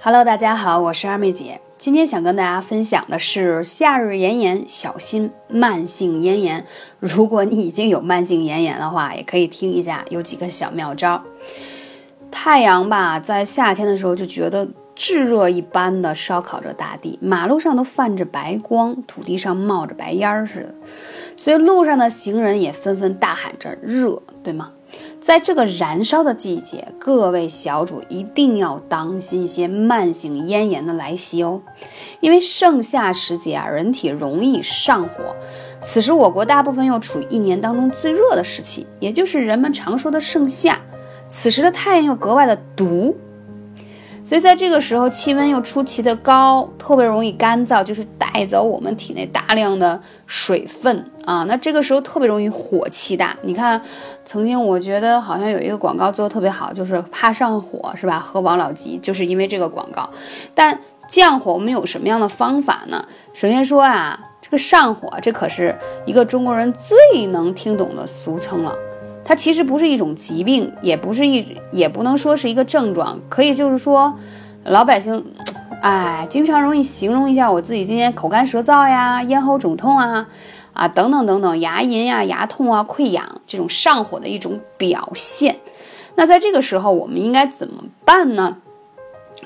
Hello，大家好，我是二妹姐。今天想跟大家分享的是夏日炎炎，小心慢性咽炎。如果你已经有慢性咽炎的话，也可以听一下，有几个小妙招。太阳吧，在夏天的时候就觉得炙热一般的烧烤着大地，马路上都泛着白光，土地上冒着白烟似的，所以路上的行人也纷纷大喊着热，对吗？在这个燃烧的季节，各位小主一定要当心一些慢性咽炎的来袭哦。因为盛夏时节啊，人体容易上火，此时我国大部分又处于一年当中最热的时期，也就是人们常说的盛夏。此时的太阳又格外的毒。所以在这个时候，气温又出奇的高，特别容易干燥，就是带走我们体内大量的水分啊。那这个时候特别容易火气大。你看，曾经我觉得好像有一个广告做的特别好，就是怕上火是吧？喝王老吉就是因为这个广告。但降火我们有什么样的方法呢？首先说啊，这个上火，这可是一个中国人最能听懂的俗称了。它其实不是一种疾病，也不是一，也不能说是一个症状，可以就是说，老百姓，哎，经常容易形容一下我自己今天口干舌燥呀，咽喉肿痛啊，啊等等等等，牙龈呀、牙痛啊、溃疡这种上火的一种表现。那在这个时候，我们应该怎么办呢？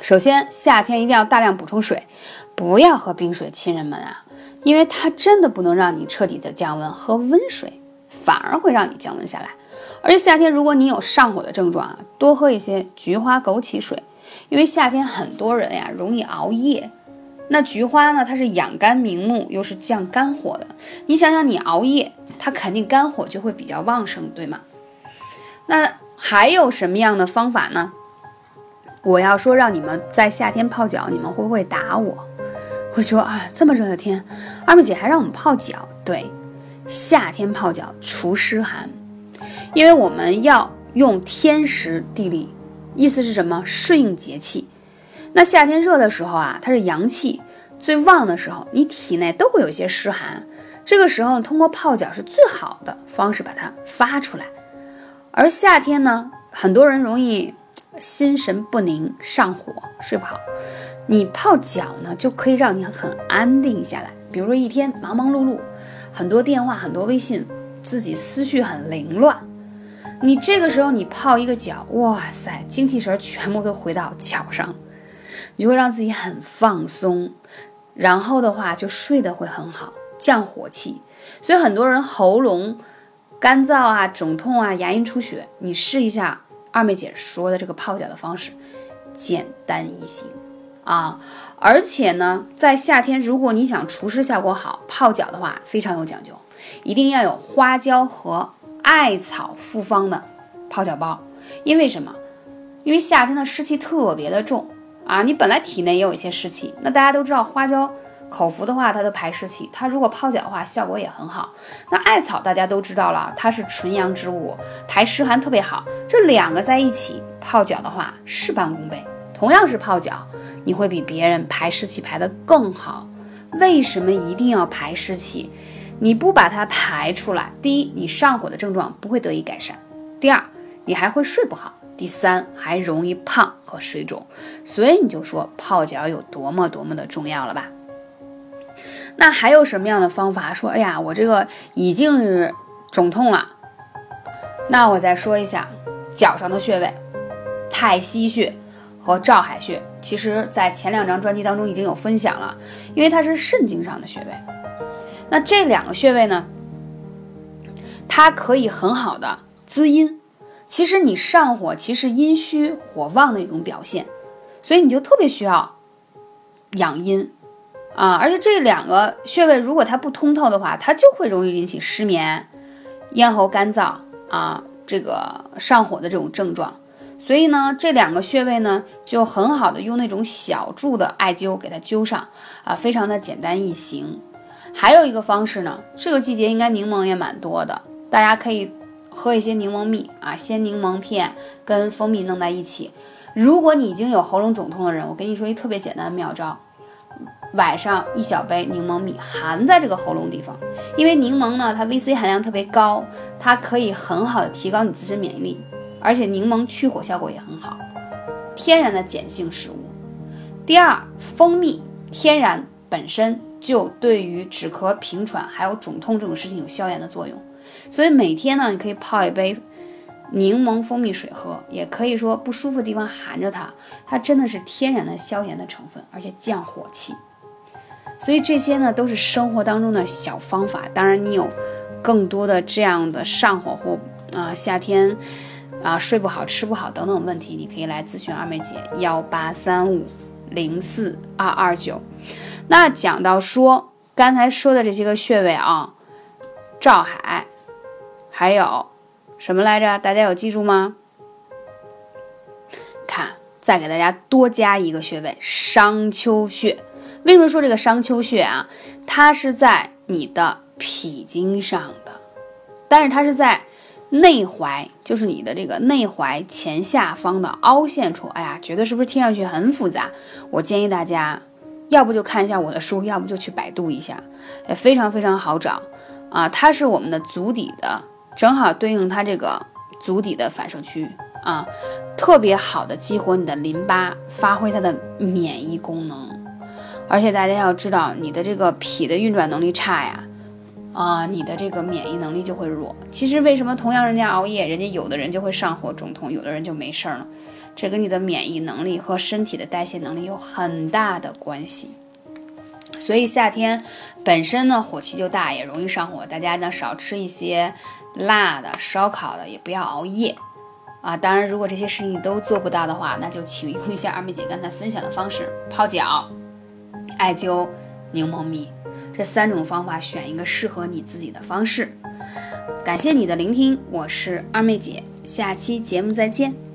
首先，夏天一定要大量补充水，不要喝冰水，亲人们啊，因为它真的不能让你彻底的降温，喝温水反而会让你降温下来。而且夏天，如果你有上火的症状啊，多喝一些菊花枸杞水，因为夏天很多人呀容易熬夜。那菊花呢，它是养肝明目，又是降肝火的。你想想，你熬夜，它肯定肝火就会比较旺盛，对吗？那还有什么样的方法呢？我要说让你们在夏天泡脚，你们会不会打我？会说啊，这么热的天，二妹姐还让我们泡脚？对，夏天泡脚除湿寒。因为我们要用天时地利，意思是什么？顺应节气。那夏天热的时候啊，它是阳气最旺的时候，你体内都会有一些湿寒。这个时候通过泡脚是最好的方式把它发出来。而夏天呢，很多人容易心神不宁、上火、睡不好。你泡脚呢，就可以让你很安定下来。比如说一天忙忙碌碌，很多电话、很多微信，自己思绪很凌乱。你这个时候你泡一个脚，哇塞，精气神全部都回到脚上，你就会让自己很放松，然后的话就睡得会很好，降火气。所以很多人喉咙干燥啊、肿痛啊、牙龈出血，你试一下二妹姐说的这个泡脚的方式，简单易行啊。而且呢，在夏天如果你想除湿效果好，泡脚的话非常有讲究，一定要有花椒和。艾草复方的泡脚包，因为什么？因为夏天的湿气特别的重啊！你本来体内也有一些湿气，那大家都知道花椒口服的话，它的排湿气，它如果泡脚的话，效果也很好。那艾草大家都知道了，它是纯阳之物，排湿寒特别好。这两个在一起泡脚的话，事半功倍。同样是泡脚，你会比别人排湿气排得更好。为什么一定要排湿气？你不把它排出来，第一，你上火的症状不会得以改善；第二，你还会睡不好；第三，还容易胖和水肿。所以你就说泡脚有多么多么的重要了吧？那还有什么样的方法？说，哎呀，我这个已经是肿痛了。那我再说一下脚上的穴位，太溪穴和照海穴，其实在前两张专辑当中已经有分享了，因为它是肾经上的穴位。那这两个穴位呢，它可以很好的滋阴。其实你上火，其实阴虚火旺的一种表现，所以你就特别需要养阴啊。而且这两个穴位如果它不通透的话，它就会容易引起失眠、咽喉干燥啊，这个上火的这种症状。所以呢，这两个穴位呢，就很好的用那种小柱的艾灸给它灸上啊，非常的简单易行。还有一个方式呢，这个季节应该柠檬也蛮多的，大家可以喝一些柠檬蜜啊，鲜柠檬片跟蜂蜜弄在一起。如果你已经有喉咙肿痛的人，我跟你说一特别简单的妙招，晚上一小杯柠檬蜜含在这个喉咙地方，因为柠檬呢它 VC 含量特别高，它可以很好的提高你自身免疫力，而且柠檬去火效果也很好，天然的碱性食物。第二，蜂蜜天然本身就对于止咳平喘还有肿痛这种事情有消炎的作用，所以每天呢，你可以泡一杯柠檬蜂蜜水喝，也可以说不舒服的地方含着它，它真的是天然的消炎的成分，而且降火气。所以这些呢都是生活当中的小方法。当然，你有更多的这样的上火或啊夏天啊睡不好、吃不好等等问题，你可以来咨询二妹姐幺八三五零四二二九。那讲到说刚才说的这些个穴位啊，照海，还有什么来着？大家有记住吗？看，再给大家多加一个穴位——商丘穴。为什么说这个商丘穴啊？它是在你的脾经上的，但是它是在内踝，就是你的这个内踝前下方的凹陷处。哎呀，觉得是不是听上去很复杂？我建议大家，要不就看一下我的书，要不就去百度一下，也非常非常好找啊。它是我们的足底的，正好对应它这个足底的反射区啊，特别好的激活你的淋巴，发挥它的免疫功能。而且大家要知道，你的这个脾的运转能力差呀，啊，你的这个免疫能力就会弱。其实为什么同样人家熬夜，人家有的人就会上火肿痛，有的人就没事儿了？这跟你的免疫能力和身体的代谢能力有很大的关系。所以夏天本身呢火气就大，也容易上火。大家呢少吃一些辣的、烧烤的，也不要熬夜啊。当然，如果这些事情都做不到的话，那就请用一下二妹姐刚才分享的方式泡脚。艾灸、柠檬蜜这三种方法，选一个适合你自己的方式。感谢你的聆听，我是二妹姐，下期节目再见。